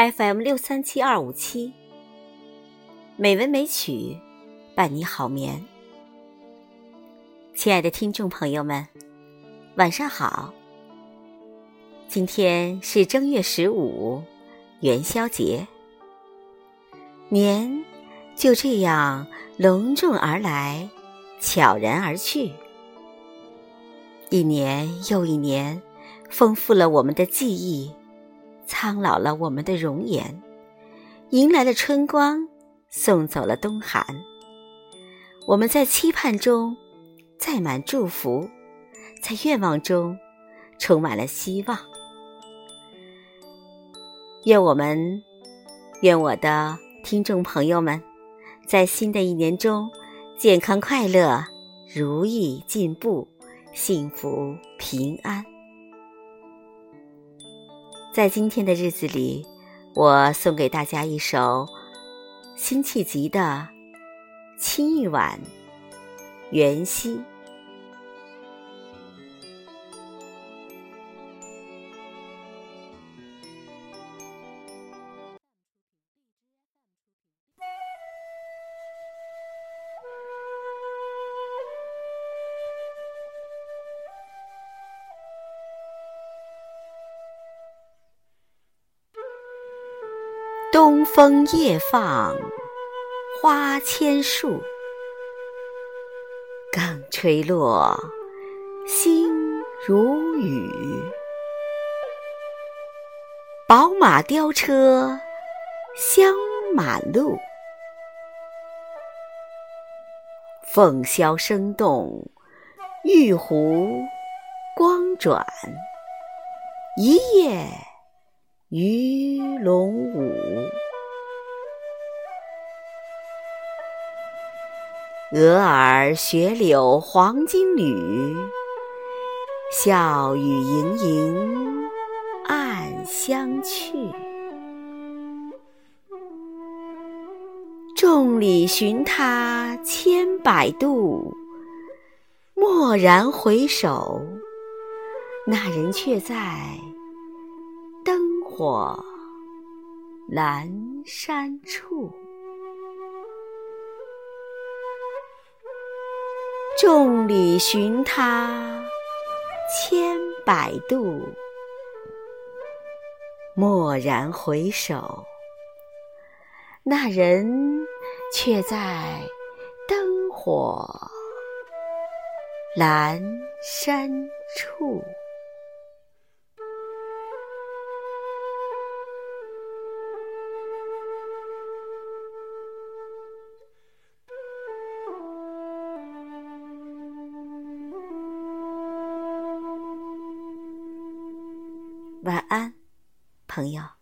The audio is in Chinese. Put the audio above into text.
FM 六三七二五七，美文美曲伴你好眠。亲爱的听众朋友们，晚上好。今天是正月十五，元宵节。年就这样隆重而来，悄然而去。一年又一年，丰富了我们的记忆。苍老了我们的容颜，迎来了春光，送走了冬寒。我们在期盼中载满祝福，在愿望中充满了希望。愿我们，愿我的听众朋友们，在新的一年中健康快乐、如意进步、幸福平安。在今天的日子里，我送给大家一首辛弃疾的《清一晚元夕》。东风夜放花千树，更吹落，星如雨。宝马雕车香满路，凤箫声动，玉壶光转，一夜。鱼龙舞，蛾儿雪柳黄金缕，笑语盈盈暗香去。众里寻他千百度，蓦然回首，那人却在。火阑珊处，众里寻他千百度，蓦然回首，那人却在灯火阑珊处。晚安，朋友。